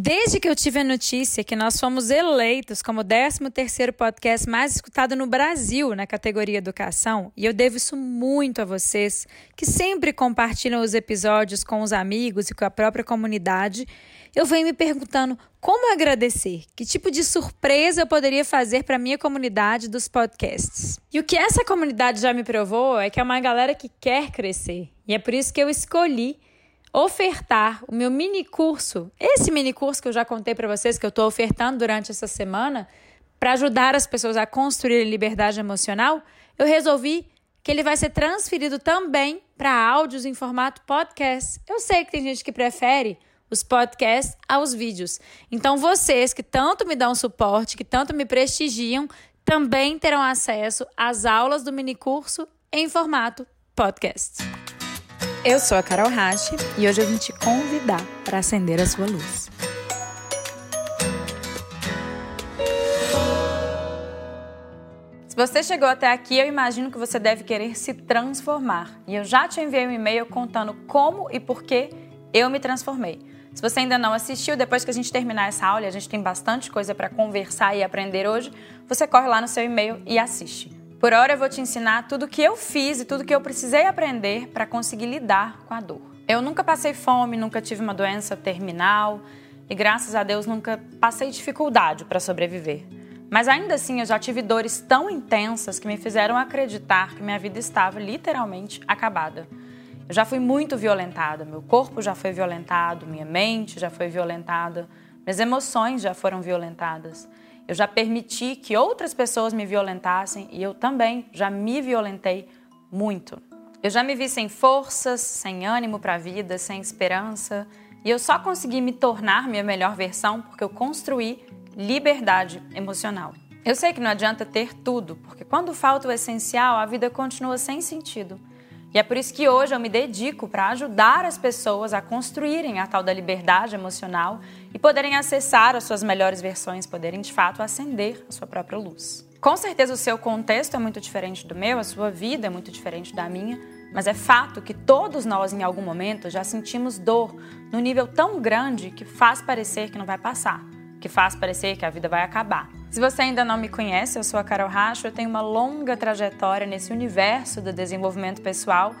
Desde que eu tive a notícia que nós fomos eleitos como o 13º podcast mais escutado no Brasil na categoria Educação, e eu devo isso muito a vocês, que sempre compartilham os episódios com os amigos e com a própria comunidade, eu venho me perguntando como agradecer, que tipo de surpresa eu poderia fazer para a minha comunidade dos podcasts. E o que essa comunidade já me provou é que é uma galera que quer crescer, e é por isso que eu escolhi ofertar o meu mini curso, esse mini curso que eu já contei para vocês que eu estou ofertando durante essa semana, para ajudar as pessoas a construir liberdade emocional, eu resolvi que ele vai ser transferido também para áudios em formato podcast. Eu sei que tem gente que prefere os podcasts aos vídeos. Então vocês que tanto me dão suporte, que tanto me prestigiam, também terão acesso às aulas do mini curso em formato podcast. Eu sou a Carol Rache e hoje eu vim te convidar para acender a sua luz. Se você chegou até aqui, eu imagino que você deve querer se transformar. E eu já te enviei um e-mail contando como e por que eu me transformei. Se você ainda não assistiu, depois que a gente terminar essa aula, a gente tem bastante coisa para conversar e aprender hoje, você corre lá no seu e-mail e assiste. Por hora eu vou te ensinar tudo que eu fiz e tudo que eu precisei aprender para conseguir lidar com a dor. Eu nunca passei fome, nunca tive uma doença terminal e graças a Deus nunca passei dificuldade para sobreviver. Mas ainda assim eu já tive dores tão intensas que me fizeram acreditar que minha vida estava literalmente acabada. Eu já fui muito violentada, meu corpo já foi violentado, minha mente já foi violentada, minhas emoções já foram violentadas. Eu já permiti que outras pessoas me violentassem e eu também já me violentei muito. Eu já me vi sem forças, sem ânimo para a vida, sem esperança, e eu só consegui me tornar minha melhor versão porque eu construí liberdade emocional. Eu sei que não adianta ter tudo, porque quando falta o essencial, a vida continua sem sentido. E é por isso que hoje eu me dedico para ajudar as pessoas a construírem a tal da liberdade emocional e poderem acessar as suas melhores versões, poderem de fato acender a sua própria luz. Com certeza o seu contexto é muito diferente do meu, a sua vida é muito diferente da minha, mas é fato que todos nós em algum momento já sentimos dor no nível tão grande que faz parecer que não vai passar, que faz parecer que a vida vai acabar. Se você ainda não me conhece, eu sou a Carol Racho, eu tenho uma longa trajetória nesse universo do desenvolvimento pessoal,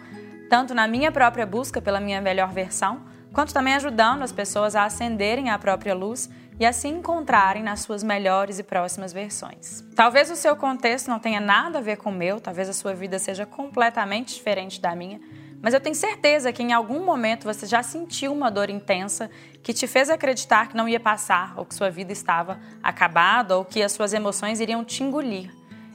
tanto na minha própria busca pela minha melhor versão, quanto também ajudando as pessoas a acenderem a própria luz e a se encontrarem nas suas melhores e próximas versões. Talvez o seu contexto não tenha nada a ver com o meu, talvez a sua vida seja completamente diferente da minha, mas eu tenho certeza que em algum momento você já sentiu uma dor intensa que te fez acreditar que não ia passar, ou que sua vida estava acabada, ou que as suas emoções iriam te engolir.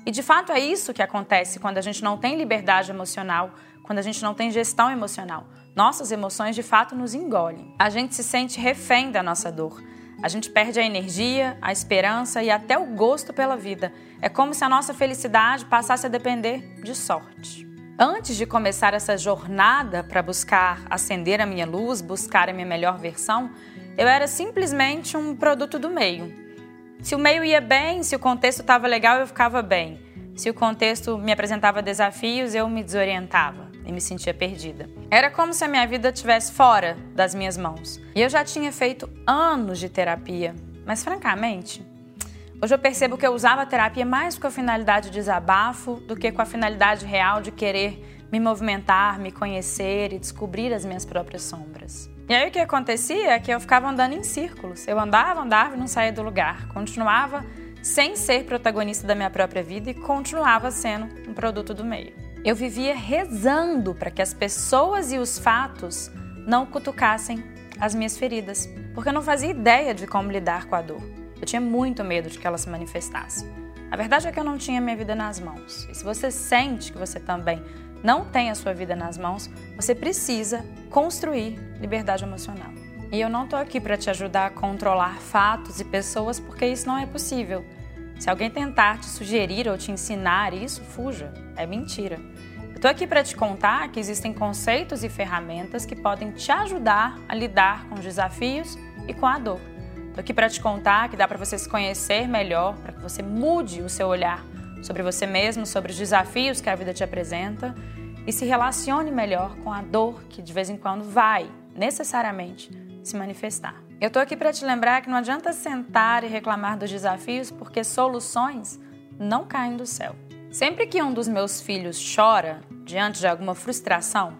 E de fato é isso que acontece quando a gente não tem liberdade emocional, quando a gente não tem gestão emocional. Nossas emoções de fato nos engolem. A gente se sente refém da nossa dor. A gente perde a energia, a esperança e até o gosto pela vida. É como se a nossa felicidade passasse a depender de sorte. Antes de começar essa jornada para buscar acender a minha luz, buscar a minha melhor versão, eu era simplesmente um produto do meio. Se o meio ia bem, se o contexto estava legal, eu ficava bem. Se o contexto me apresentava desafios, eu me desorientava e me sentia perdida. Era como se a minha vida estivesse fora das minhas mãos. E eu já tinha feito anos de terapia, mas francamente, Hoje eu percebo que eu usava a terapia mais com a finalidade de desabafo do que com a finalidade real de querer me movimentar, me conhecer e descobrir as minhas próprias sombras. E aí o que acontecia é que eu ficava andando em círculos. Eu andava, andava e não saía do lugar. Continuava sem ser protagonista da minha própria vida e continuava sendo um produto do meio. Eu vivia rezando para que as pessoas e os fatos não cutucassem as minhas feridas, porque eu não fazia ideia de como lidar com a dor. Eu tinha muito medo de que ela se manifestasse. A verdade é que eu não tinha minha vida nas mãos. E se você sente que você também não tem a sua vida nas mãos, você precisa construir liberdade emocional. E eu não estou aqui para te ajudar a controlar fatos e pessoas, porque isso não é possível. Se alguém tentar te sugerir ou te ensinar isso, fuja. É mentira. Eu estou aqui para te contar que existem conceitos e ferramentas que podem te ajudar a lidar com os desafios e com a dor. Estou aqui para te contar que dá para você se conhecer melhor, para que você mude o seu olhar sobre você mesmo, sobre os desafios que a vida te apresenta e se relacione melhor com a dor que de vez em quando vai necessariamente se manifestar. Eu estou aqui para te lembrar que não adianta sentar e reclamar dos desafios, porque soluções não caem do céu. Sempre que um dos meus filhos chora diante de alguma frustração,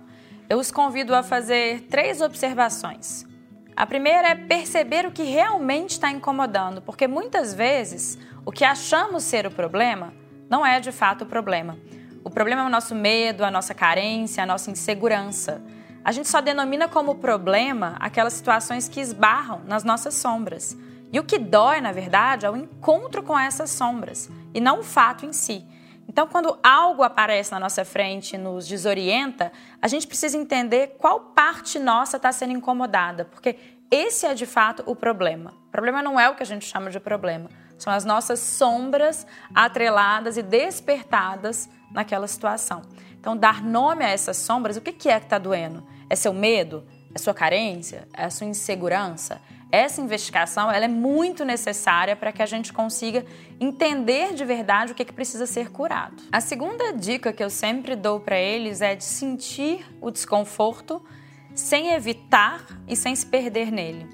eu os convido a fazer três observações. A primeira é perceber o que realmente está incomodando, porque muitas vezes o que achamos ser o problema não é de fato o problema. O problema é o nosso medo, a nossa carência, a nossa insegurança. A gente só denomina como problema aquelas situações que esbarram nas nossas sombras. E o que dói, na verdade, é o encontro com essas sombras e não o fato em si. Então, quando algo aparece na nossa frente e nos desorienta, a gente precisa entender qual parte nossa está sendo incomodada, porque esse é de fato o problema. O problema não é o que a gente chama de problema, são as nossas sombras atreladas e despertadas naquela situação. Então, dar nome a essas sombras, o que é que está doendo? É seu medo? É sua carência? É sua insegurança? Essa investigação ela é muito necessária para que a gente consiga entender de verdade o que, é que precisa ser curado. A segunda dica que eu sempre dou para eles é de sentir o desconforto sem evitar e sem se perder nele.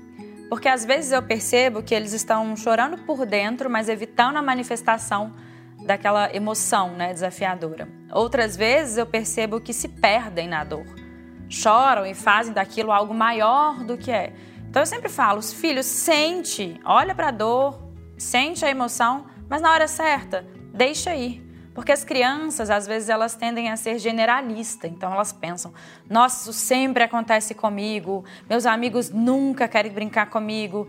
Porque às vezes eu percebo que eles estão chorando por dentro, mas evitando a manifestação daquela emoção né, desafiadora. Outras vezes eu percebo que se perdem na dor. Choram e fazem daquilo algo maior do que é. Então eu sempre falo, os filhos, sente, olha para a dor, sente a emoção, mas na hora certa, deixa ir. Porque as crianças, às vezes, elas tendem a ser generalistas. Então, elas pensam: nossa, isso sempre acontece comigo, meus amigos nunca querem brincar comigo,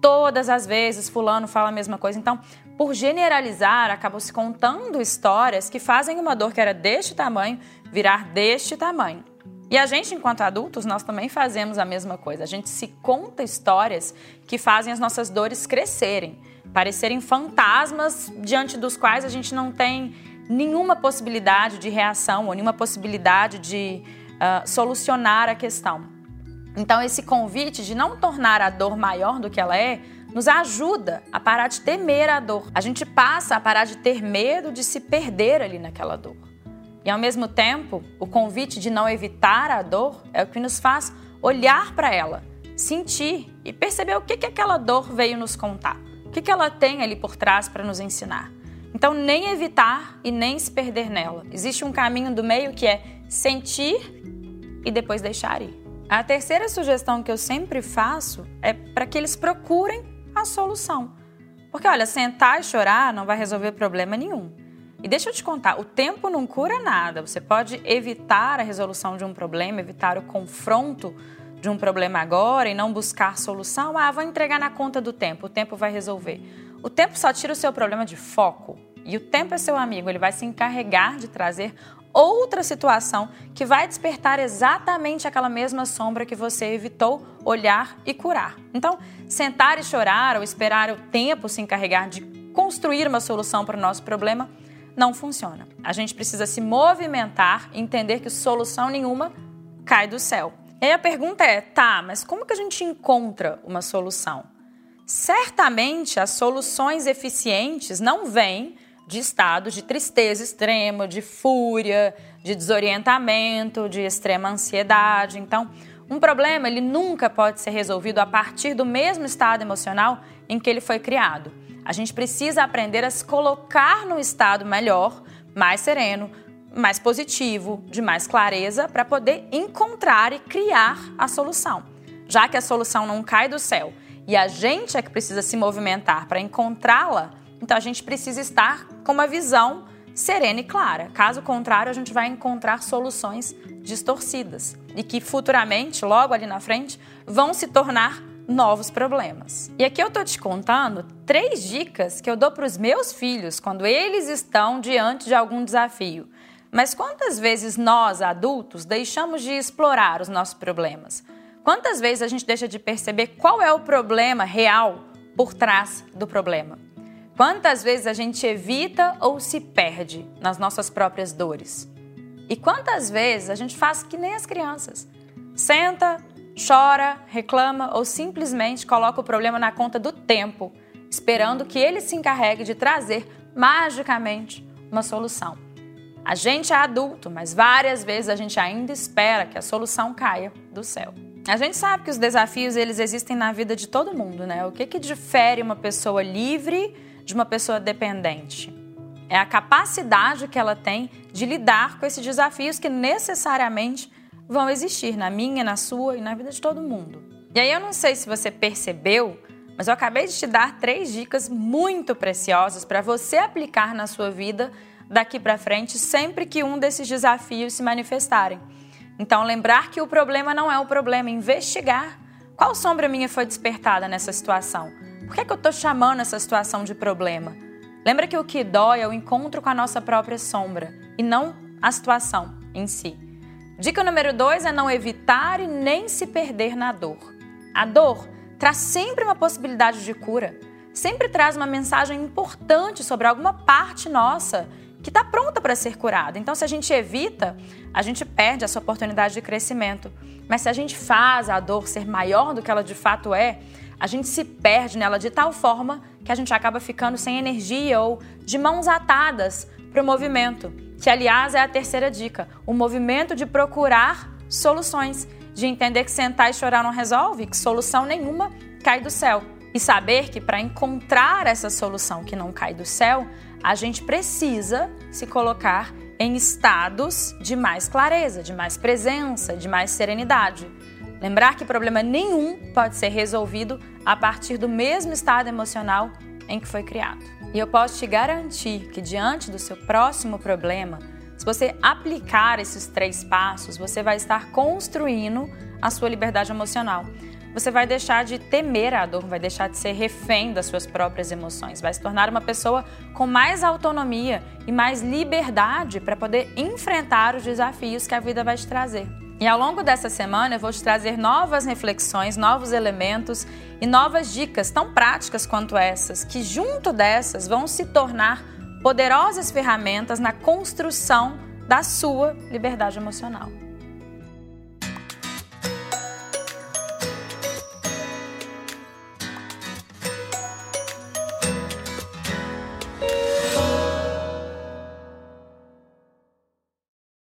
todas as vezes Fulano fala a mesma coisa. Então, por generalizar, acabam se contando histórias que fazem uma dor que era deste tamanho virar deste tamanho. E a gente, enquanto adultos, nós também fazemos a mesma coisa. A gente se conta histórias que fazem as nossas dores crescerem, parecerem fantasmas diante dos quais a gente não tem nenhuma possibilidade de reação ou nenhuma possibilidade de uh, solucionar a questão. Então, esse convite de não tornar a dor maior do que ela é nos ajuda a parar de temer a dor. A gente passa a parar de ter medo de se perder ali naquela dor. E ao mesmo tempo, o convite de não evitar a dor é o que nos faz olhar para ela, sentir e perceber o que, que aquela dor veio nos contar, o que, que ela tem ali por trás para nos ensinar. Então, nem evitar e nem se perder nela. Existe um caminho do meio que é sentir e depois deixar ir. A terceira sugestão que eu sempre faço é para que eles procurem a solução. Porque, olha, sentar e chorar não vai resolver problema nenhum. E deixa eu te contar, o tempo não cura nada. Você pode evitar a resolução de um problema, evitar o confronto de um problema agora e não buscar solução. Ah, vou entregar na conta do tempo, o tempo vai resolver. O tempo só tira o seu problema de foco. E o tempo é seu amigo, ele vai se encarregar de trazer outra situação que vai despertar exatamente aquela mesma sombra que você evitou olhar e curar. Então, sentar e chorar ou esperar o tempo se encarregar de construir uma solução para o nosso problema não funciona. A gente precisa se movimentar entender que solução nenhuma cai do céu. E aí a pergunta é: tá, mas como que a gente encontra uma solução? Certamente as soluções eficientes não vêm de estados de tristeza extrema, de fúria, de desorientamento, de extrema ansiedade. Então, um problema ele nunca pode ser resolvido a partir do mesmo estado emocional em que ele foi criado. A gente precisa aprender a se colocar no estado melhor, mais sereno, mais positivo, de mais clareza, para poder encontrar e criar a solução. Já que a solução não cai do céu e a gente é que precisa se movimentar para encontrá-la, então a gente precisa estar com uma visão serena e clara. Caso contrário, a gente vai encontrar soluções distorcidas e que futuramente, logo ali na frente, vão se tornar novos problemas. E aqui eu tô te contando três dicas que eu dou para os meus filhos quando eles estão diante de algum desafio. Mas quantas vezes nós, adultos, deixamos de explorar os nossos problemas? Quantas vezes a gente deixa de perceber qual é o problema real por trás do problema? Quantas vezes a gente evita ou se perde nas nossas próprias dores? E quantas vezes a gente faz que nem as crianças? Senta, chora, reclama ou simplesmente coloca o problema na conta do tempo, esperando que ele se encarregue de trazer magicamente uma solução. A gente é adulto, mas várias vezes a gente ainda espera que a solução caia do céu. A gente sabe que os desafios eles existem na vida de todo mundo, né? O que que difere uma pessoa livre de uma pessoa dependente? É a capacidade que ela tem de lidar com esses desafios que necessariamente vão existir na minha, na sua e na vida de todo mundo. E aí eu não sei se você percebeu, mas eu acabei de te dar três dicas muito preciosas para você aplicar na sua vida daqui para frente, sempre que um desses desafios se manifestarem. Então, lembrar que o problema não é o problema, investigar qual sombra minha foi despertada nessa situação. Por que, é que eu estou chamando essa situação de problema? Lembra que o que dói é o encontro com a nossa própria sombra e não a situação em si. Dica número dois é não evitar e nem se perder na dor. A dor traz sempre uma possibilidade de cura, sempre traz uma mensagem importante sobre alguma parte nossa que está pronta para ser curada. Então, se a gente evita, a gente perde essa oportunidade de crescimento. Mas se a gente faz a dor ser maior do que ela de fato é, a gente se perde nela de tal forma que a gente acaba ficando sem energia ou de mãos atadas para o movimento, que aliás é a terceira dica, o movimento de procurar soluções, de entender que sentar e chorar não resolve, que solução nenhuma cai do céu. E saber que para encontrar essa solução que não cai do céu, a gente precisa se colocar em estados de mais clareza, de mais presença, de mais serenidade. Lembrar que problema nenhum pode ser resolvido a partir do mesmo estado emocional em que foi criado. E eu posso te garantir que, diante do seu próximo problema, se você aplicar esses três passos, você vai estar construindo a sua liberdade emocional você vai deixar de temer a dor, vai deixar de ser refém das suas próprias emoções, vai se tornar uma pessoa com mais autonomia e mais liberdade para poder enfrentar os desafios que a vida vai te trazer. E ao longo dessa semana eu vou te trazer novas reflexões, novos elementos e novas dicas tão práticas quanto essas, que junto dessas vão se tornar poderosas ferramentas na construção da sua liberdade emocional.